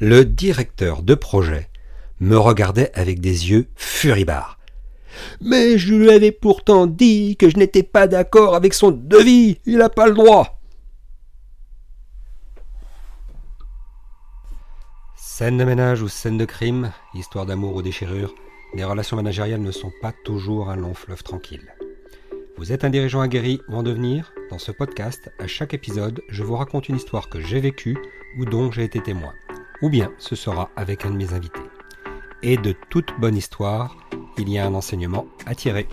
Le directeur de projet me regardait avec des yeux furibards. Mais je lui avais pourtant dit que je n'étais pas d'accord avec son devis. Il n'a pas le droit. Scène de ménage ou scène de crime, histoire d'amour ou déchirure, les relations managériales ne sont pas toujours un long fleuve tranquille. Vous êtes un dirigeant aguerri ou en devenir? Dans ce podcast, à chaque épisode, je vous raconte une histoire que j'ai vécue ou dont j'ai été témoin. Ou bien ce sera avec un de mes invités. Et de toute bonne histoire, il y a un enseignement à tirer.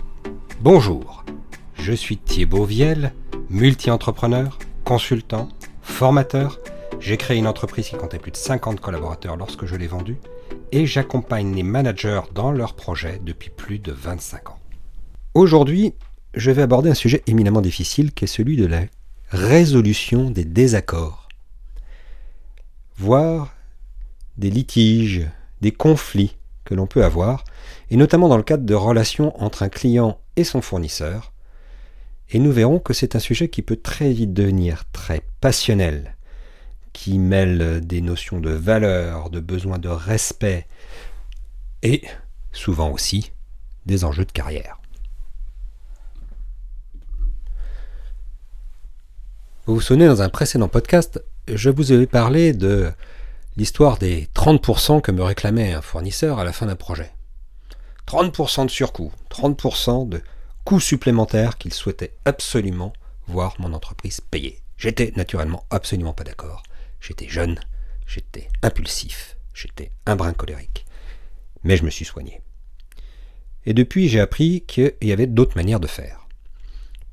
Bonjour, je suis Thibaut Viel, multi-entrepreneur, consultant, formateur. J'ai créé une entreprise qui comptait plus de 50 collaborateurs lorsque je l'ai vendue et j'accompagne les managers dans leurs projets depuis plus de 25 ans. Aujourd'hui, je vais aborder un sujet éminemment difficile qui est celui de la résolution des désaccords, voire des litiges, des conflits que l'on peut avoir, et notamment dans le cadre de relations entre un client et son fournisseur. Et nous verrons que c'est un sujet qui peut très vite devenir très passionnel, qui mêle des notions de valeur, de besoin de respect, et souvent aussi des enjeux de carrière. Vous vous souvenez, dans un précédent podcast, je vous avais parlé de l'histoire des 30% que me réclamait un fournisseur à la fin d'un projet. 30% de surcoût, 30% de coûts supplémentaires qu'il souhaitait absolument voir mon entreprise payer. J'étais naturellement absolument pas d'accord. J'étais jeune, j'étais impulsif, j'étais un brin colérique. Mais je me suis soigné. Et depuis, j'ai appris qu'il y avait d'autres manières de faire.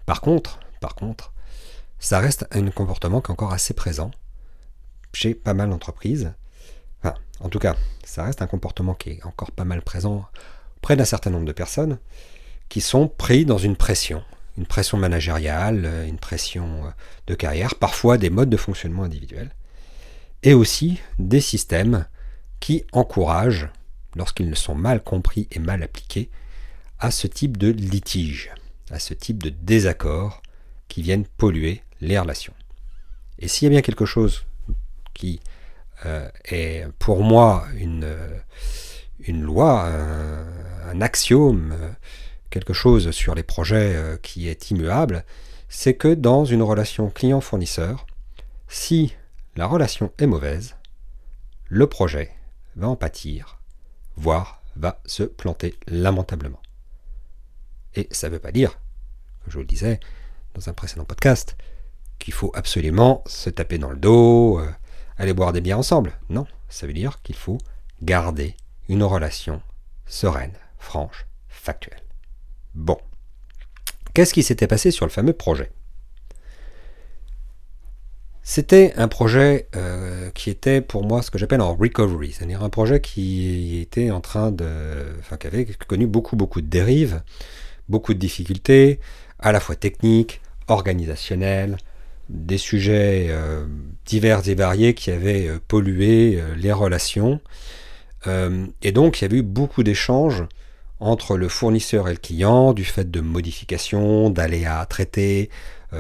Par contre, par contre, ça reste un comportement qui est encore assez présent chez pas mal d'entreprises. En tout cas, ça reste un comportement qui est encore pas mal présent auprès d'un certain nombre de personnes qui sont pris dans une pression, une pression managériale, une pression de carrière, parfois des modes de fonctionnement individuels, et aussi des systèmes qui encouragent, lorsqu'ils ne sont mal compris et mal appliqués, à ce type de litige, à ce type de désaccord qui viennent polluer les relations. Et s'il y a bien quelque chose qui euh, est pour moi une, une loi, un, axiome, quelque chose sur les projets euh, qui est immuable, c'est que dans une relation client-fournisseur, si la relation est mauvaise, le projet va en pâtir, voire va se planter lamentablement. Et ça ne veut pas dire, comme je vous le disais dans un précédent podcast, qu'il faut absolument se taper dans le dos, euh, aller boire des biens ensemble. Non, ça veut dire qu'il faut garder une relation sereine, franche, factuelle. Bon. Qu'est-ce qui s'était passé sur le fameux projet? C'était un projet euh, qui était pour moi ce que j'appelle en recovery, c'est-à-dire un projet qui était en train de. Enfin, qui avait connu beaucoup, beaucoup de dérives, beaucoup de difficultés, à la fois techniques, organisationnelles, des sujets euh, divers et variés qui avaient euh, pollué euh, les relations. et donc il y avait eu beaucoup d'échanges entre le fournisseur et le client, du fait de modifications, d'aléas traités,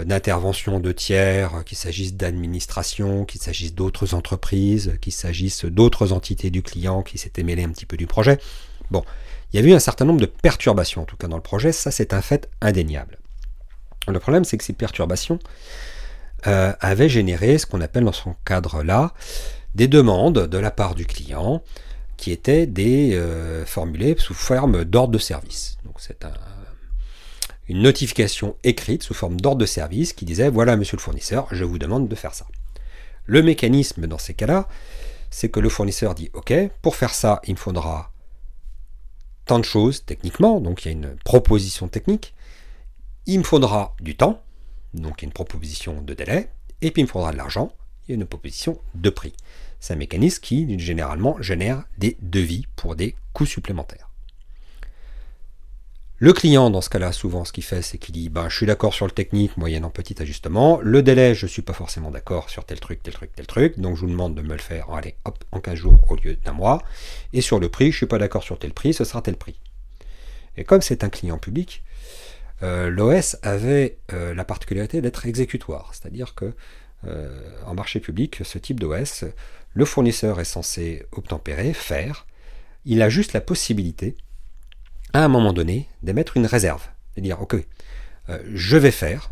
d'interventions de tiers, qu'il s'agisse d'administration, qu'il s'agisse d'autres entreprises, qu'il s'agisse d'autres entités du client qui s'étaient mêlées un petit peu du projet. Bon, il y avait eu un certain nombre de perturbations, en tout cas dans le projet, ça c'est un fait indéniable. Le problème c'est que ces perturbations, euh, avait généré ce qu'on appelle dans son cadre-là des demandes de la part du client qui étaient des euh, formulées sous forme d'ordre de service. Donc c'est une notification écrite sous forme d'ordre de service qui disait voilà monsieur le fournisseur, je vous demande de faire ça. Le mécanisme dans ces cas-là, c'est que le fournisseur dit ok, pour faire ça, il me faudra tant de choses techniquement, donc il y a une proposition technique, il me faudra du temps, donc il y a une proposition de délai, et puis il me faudra de l'argent, a une proposition de prix. C'est un mécanisme qui généralement génère des devis pour des coûts supplémentaires. Le client, dans ce cas-là, souvent, ce qu'il fait, c'est qu'il dit ben, Je suis d'accord sur le technique, moyennant petit ajustement. Le délai, je ne suis pas forcément d'accord sur tel truc, tel truc, tel truc. Donc, je vous demande de me le faire allez, en 15 jours au lieu d'un mois. Et sur le prix, je ne suis pas d'accord sur tel prix, ce sera tel prix. Et comme c'est un client public, euh, l'OS avait euh, la particularité d'être exécutoire, c'est-à-dire que euh, en marché public, ce type d'OS le fournisseur est censé obtempérer, faire. Il a juste la possibilité, à un moment donné, d'émettre une réserve. Et dire, ok, je vais faire,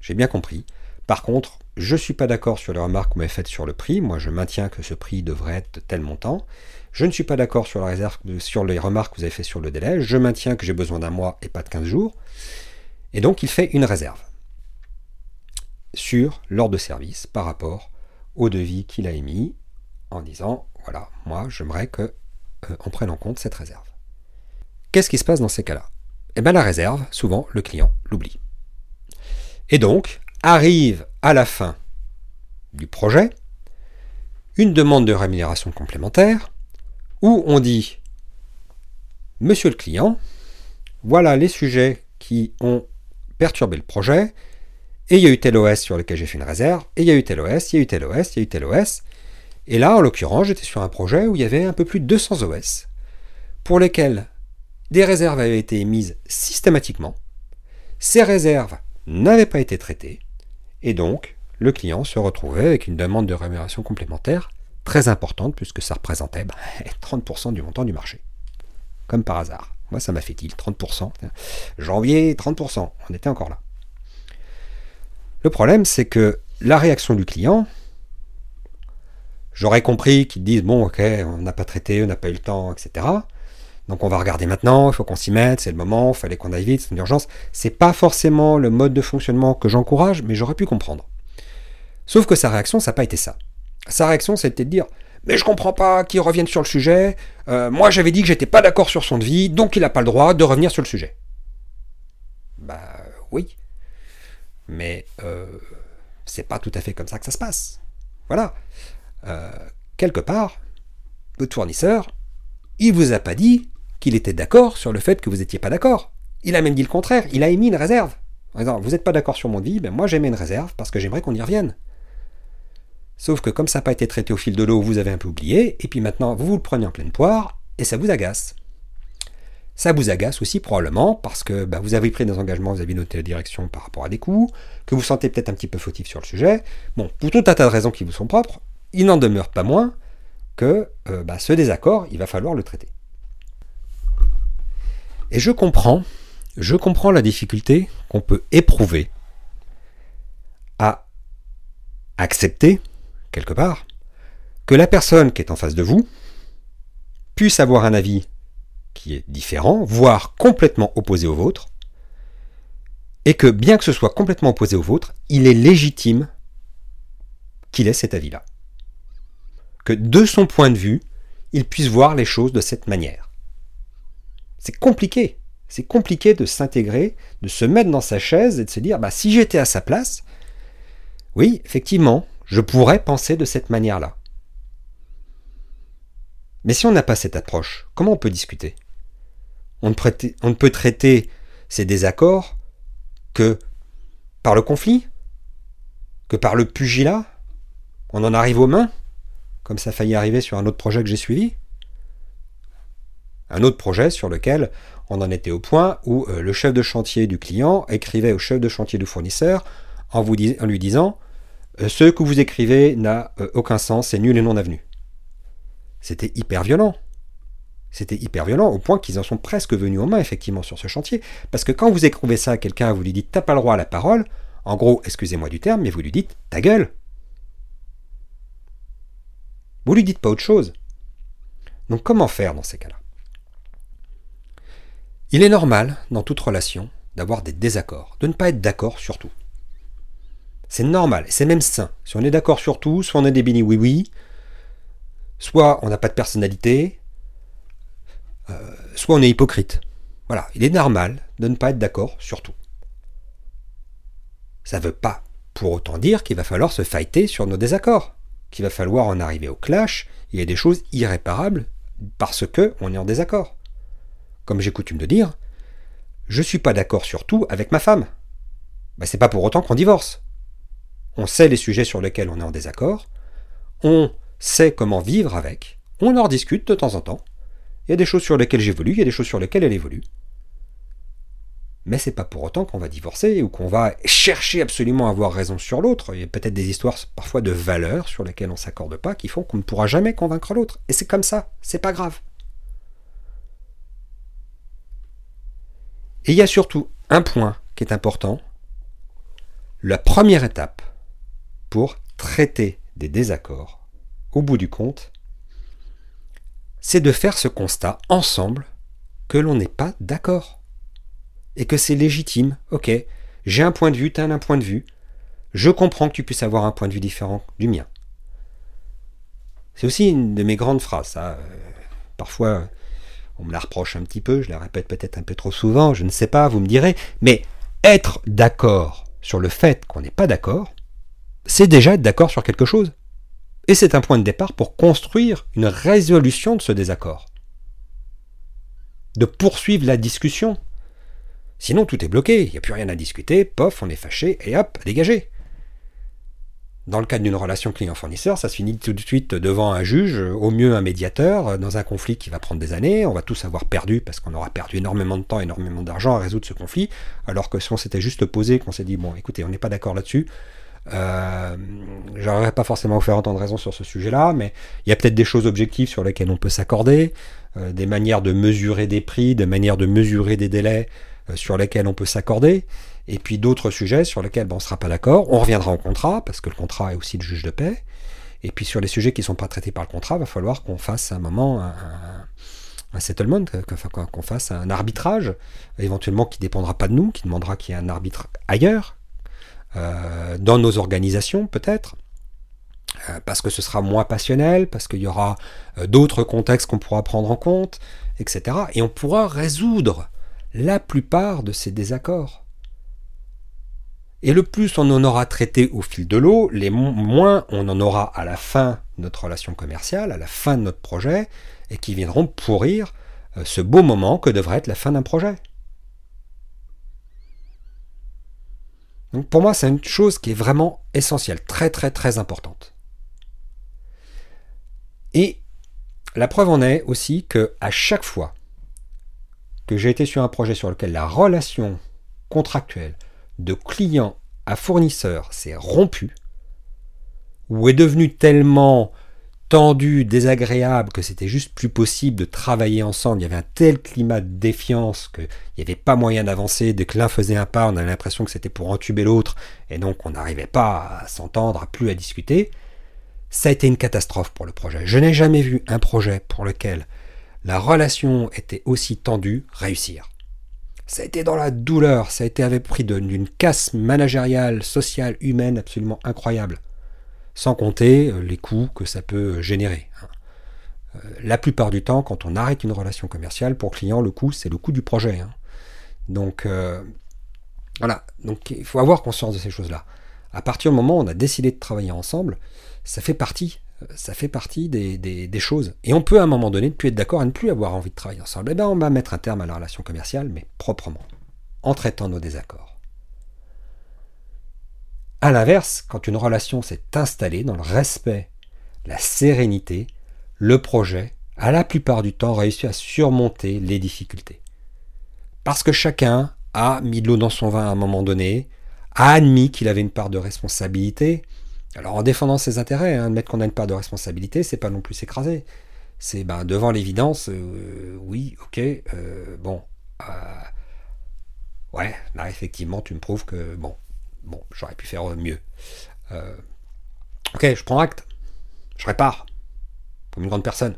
j'ai bien compris. Par contre, je ne suis pas d'accord sur les remarques que vous m'avez faites sur le prix. Moi, je maintiens que ce prix devrait être tel montant. Je ne suis pas d'accord sur, sur les remarques que vous avez faites sur le délai. Je maintiens que j'ai besoin d'un mois et pas de 15 jours. Et donc, il fait une réserve sur l'ordre de service par rapport au devis qu'il a émis en disant voilà, moi, j'aimerais qu'on euh, prenne en compte cette réserve. Qu'est-ce qui se passe dans ces cas-là? Eh bien, la réserve, souvent, le client l'oublie. Et donc, arrive à la fin du projet une demande de rémunération complémentaire où on dit Monsieur le client, voilà les sujets qui ont perturbé le projet, et il y a eu tel OS sur lequel j'ai fait une réserve, et il y a eu tel OS, il y a eu tel OS, il y a eu tel OS. Et là, en l'occurrence, j'étais sur un projet où il y avait un peu plus de 200 OS, pour lesquels des réserves avaient été émises systématiquement. Ces réserves n'avaient pas été traitées, et donc, le client se retrouvait avec une demande de rémunération complémentaire très importante, puisque ça représentait 30% bah, du montant du marché. Comme par hasard. Moi, ça m'a fait il 30%. Janvier, 30%. On était encore là. Le problème, c'est que la réaction du client, j'aurais compris qu'ils disent bon, ok, on n'a pas traité, on n'a pas eu le temps, etc. Donc on va regarder maintenant, il faut qu'on s'y mette, c'est le moment, il fallait qu'on aille vite, c'est une urgence. C'est pas forcément le mode de fonctionnement que j'encourage, mais j'aurais pu comprendre. Sauf que sa réaction, ça n'a pas été ça. Sa réaction, c'était de dire Mais je comprends pas qu'il revienne sur le sujet. Euh, moi, j'avais dit que j'étais pas d'accord sur son devis, donc il n'a pas le droit de revenir sur le sujet. Bah oui. Mais euh, c'est pas tout à fait comme ça que ça se passe. Voilà. Euh, quelque part, votre fournisseur, il vous a pas dit qu'il était d'accord sur le fait que vous n'étiez pas d'accord. Il a même dit le contraire, il a émis une réserve. vous n'êtes pas d'accord sur mon devis, ben moi j'émets une réserve parce que j'aimerais qu'on y revienne. Sauf que comme ça n'a pas été traité au fil de l'eau, vous avez un peu oublié, et puis maintenant vous vous le prenez en pleine poire, et ça vous agace. Ça vous agace aussi probablement parce que ben, vous avez pris des engagements, vous avez noté la direction par rapport à des coûts, que vous sentez peut-être un petit peu fautif sur le sujet. Bon, pour tout un tas de raisons qui vous sont propres, il n'en demeure pas moins que euh, ben, ce désaccord, il va falloir le traiter. Et je comprends, je comprends la difficulté qu'on peut éprouver à accepter, quelque part, que la personne qui est en face de vous puisse avoir un avis qui est différent, voire complètement opposé au vôtre, et que bien que ce soit complètement opposé au vôtre, il est légitime qu'il ait cet avis-là. Que de son point de vue, il puisse voir les choses de cette manière. C'est compliqué. C'est compliqué de s'intégrer, de se mettre dans sa chaise et de se dire bah, si j'étais à sa place, oui, effectivement, je pourrais penser de cette manière-là. Mais si on n'a pas cette approche, comment on peut discuter? On ne, on ne peut traiter ces désaccords que par le conflit, que par le pugilat? On en arrive aux mains, comme ça a failli arriver sur un autre projet que j'ai suivi? Un autre projet sur lequel on en était au point où euh, le chef de chantier du client écrivait au chef de chantier du fournisseur en, lui disant euh, Ce que vous écrivez n'a euh, aucun sens, c'est nul et non avenu. C'était hyper violent. C'était hyper violent au point qu'ils en sont presque venus aux mains effectivement sur ce chantier. Parce que quand vous écrivez ça à quelqu'un, vous lui dites T'as pas le droit à la parole, en gros, excusez-moi du terme, mais vous lui dites Ta gueule Vous lui dites pas autre chose. Donc comment faire dans ces cas-là? Il est normal, dans toute relation, d'avoir des désaccords, de ne pas être d'accord sur tout. C'est normal, c'est même sain. Si on est d'accord sur tout, soit on est des bini oui-oui, soit on n'a pas de personnalité, euh, soit on est hypocrite. Voilà, il est normal de ne pas être d'accord sur tout. Ça ne veut pas pour autant dire qu'il va falloir se fighter sur nos désaccords, qu'il va falloir en arriver au clash, il y a des choses irréparables parce que on est en désaccord comme j'ai coutume de dire, je suis pas d'accord sur tout avec ma femme. Ben, c'est pas pour autant qu'on divorce. On sait les sujets sur lesquels on est en désaccord, on sait comment vivre avec, on en discute de temps en temps. Il y a des choses sur lesquelles j'évolue, il y a des choses sur lesquelles elle évolue. Mais c'est pas pour autant qu'on va divorcer ou qu'on va chercher absolument à avoir raison sur l'autre. Il y a peut-être des histoires parfois de valeurs sur lesquelles on s'accorde pas qui font qu'on ne pourra jamais convaincre l'autre. Et c'est comme ça, c'est pas grave. Et il y a surtout un point qui est important. La première étape pour traiter des désaccords, au bout du compte, c'est de faire ce constat ensemble que l'on n'est pas d'accord et que c'est légitime. Ok, j'ai un point de vue, tu as un point de vue. Je comprends que tu puisses avoir un point de vue différent du mien. C'est aussi une de mes grandes phrases. Euh, parfois, on me la reproche un petit peu, je la répète peut-être un peu trop souvent, je ne sais pas, vous me direz. Mais être d'accord sur le fait qu'on n'est pas d'accord, c'est déjà être d'accord sur quelque chose. Et c'est un point de départ pour construire une résolution de ce désaccord. De poursuivre la discussion, Sinon, tout est bloqué, il n'y a plus rien à discuter, pof, on est fâché, et hop, dégagé. Dans le cadre d'une relation client-fournisseur, ça se finit tout de suite devant un juge, au mieux un médiateur, dans un conflit qui va prendre des années. On va tous avoir perdu parce qu'on aura perdu énormément de temps, énormément d'argent à résoudre ce conflit. Alors que si on s'était juste posé, qu'on s'est dit, bon, écoutez, on n'est pas d'accord là-dessus, euh, j'aurais pas forcément vous faire entendre raison sur ce sujet-là, mais il y a peut-être des choses objectives sur lesquelles on peut s'accorder, euh, des manières de mesurer des prix, des manières de mesurer des délais, euh, sur lesquels on peut s'accorder, et puis d'autres sujets sur lesquels ben, on ne sera pas d'accord. On reviendra au contrat, parce que le contrat est aussi le juge de paix. Et puis sur les sujets qui ne sont pas traités par le contrat, il va falloir qu'on fasse un moment un, settlement, qu'on fasse un arbitrage, éventuellement qui ne dépendra pas de nous, qui demandera qu'il y ait un arbitre ailleurs, euh, dans nos organisations peut-être, euh, parce que ce sera moins passionnel, parce qu'il y aura d'autres contextes qu'on pourra prendre en compte, etc. Et on pourra résoudre la plupart de ces désaccords. Et le plus on en aura traité au fil de l'eau, les moins on en aura à la fin de notre relation commerciale, à la fin de notre projet, et qui viendront pourrir euh, ce beau moment que devrait être la fin d'un projet. Donc pour moi, c'est une chose qui est vraiment essentielle, très très très importante. Et la preuve en est aussi que à chaque fois que j'ai été sur un projet sur lequel la relation contractuelle de client à fournisseur s'est rompue, ou est devenue tellement tendue, désagréable, que c'était juste plus possible de travailler ensemble, il y avait un tel climat de défiance qu'il n'y avait pas moyen d'avancer, dès que l'un faisait un pas, on avait l'impression que c'était pour entuber l'autre, et donc on n'arrivait pas à s'entendre, à plus à discuter, ça a été une catastrophe pour le projet. Je n'ai jamais vu un projet pour lequel la relation était aussi tendue, réussir. Ça a été dans la douleur, ça a été avec prix d'une casse managériale, sociale, humaine absolument incroyable. Sans compter euh, les coûts que ça peut générer. Hein. Euh, la plupart du temps, quand on arrête une relation commerciale, pour client, le coût, c'est le coût du projet. Hein. Donc, euh, voilà. Donc, il faut avoir conscience de ces choses-là. À partir du moment où on a décidé de travailler ensemble, ça fait partie ça fait partie des, choses. Et on peut à un moment donné ne plus être d'accord et ne plus avoir envie de travailler ensemble. Eh bien, on va mettre un terme à la relation commerciale, mais proprement, en traitant nos désaccords. A l'inverse, quand une relation s'est installée dans le respect, la sérénité, le projet, a la plupart du temps réussi à surmonter les difficultés. Parce que chacun a mis de l'eau dans son vin à un moment donné, a admis qu'il avait une part de responsabilité, alors en défendant ses intérêts, hein, admettre qu'on a une part de responsabilité, c'est pas non plus s'écraser. C'est ben, devant l'évidence, euh, oui, ok, euh, bon, euh, ouais, là effectivement tu me prouves que bon, bon, j'aurais pu faire mieux. ok, je prends acte, je répare, comme une grande personne.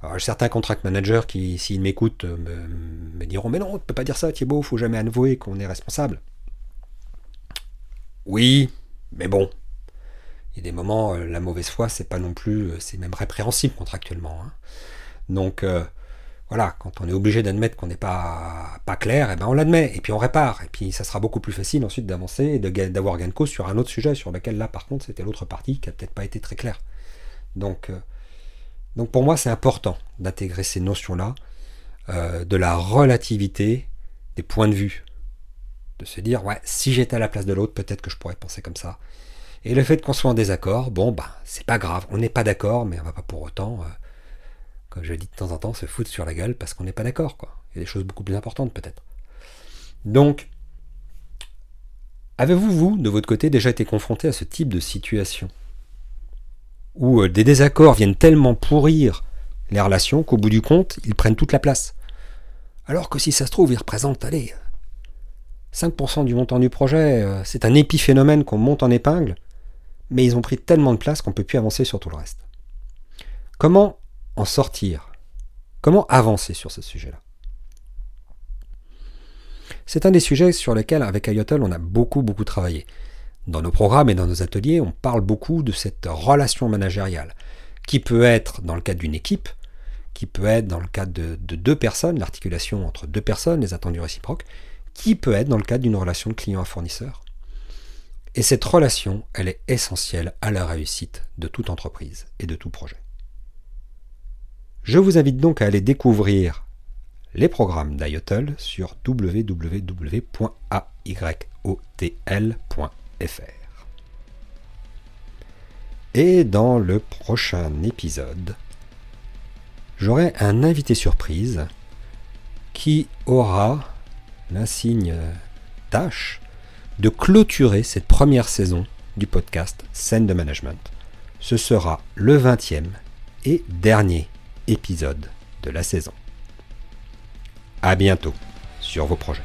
Alors, certains contract managers qui, s'ils m'écoutent, me, diront Mais non, on ne peut pas dire ça, Thibaut, faut jamais avouer qu'on est responsable. Oui, mais bon, il y a des moments, euh, la mauvaise foi, c'est pas non plus, euh, c'est même répréhensible contractuellement. Hein. Donc euh, voilà, quand on est obligé d'admettre qu'on n'est pas, clair, eh ben on l'admet, et puis on répare. Et puis ça sera beaucoup plus facile ensuite d'avancer et d'avoir gain de cause sur un autre sujet, sur lequel là par contre c'était l'autre partie qui a peut-être pas été très claire. Donc, donc pour moi c'est important d'intégrer ces notions-là, de la relativité des points de vue. De se dire, ouais, si j'étais à la place de l'autre, peut-être que je pourrais penser comme ça. Et le fait qu'on soit en désaccord, bon, bah, c'est pas grave, on n'est pas d'accord, mais on va pas pour autant, euh, comme je dis de temps en temps, se foutre sur la gueule parce qu'on n'est pas d'accord, quoi. Il y a des choses beaucoup plus importantes, peut-être. Donc, avez-vous, vous, de votre côté, déjà été confronté à ce type de situation Où euh, des désaccords viennent tellement pourrir les relations qu'au bout du compte, ils prennent toute la place? Alors que si ça se trouve, ils représentent, allez, 5% du montant du projet, euh, c'est un épiphénomène qu'on monte en épingle, mais ils ont pris tellement de place qu'on ne peut plus avancer sur tout le reste. Comment en sortir? Comment avancer sur ce sujet-là? C'est un des sujets sur lesquels, avec IOTL, on a beaucoup, beaucoup travaillé. Dans nos programmes et dans nos ateliers, on parle beaucoup de cette relation managériale, qui peut être dans le cadre d'une équipe, qui peut être dans le cadre de, de deux personnes, l'articulation entre deux personnes, les attendus réciproques, qui peut être dans le cadre d'une relation client à fournisseur. Et cette relation, elle est essentielle à la réussite de toute entreprise et de tout projet. Je vous invite donc à aller découvrir les programmes d'IOTL sur www.ayotl.fr. Et dans le prochain épisode, j'aurai un invité surprise qui aura l'insigne tâche de clôturer cette première saison du podcast Scène de Management. Ce sera le 20e et dernier épisode de la saison. A bientôt sur vos projets.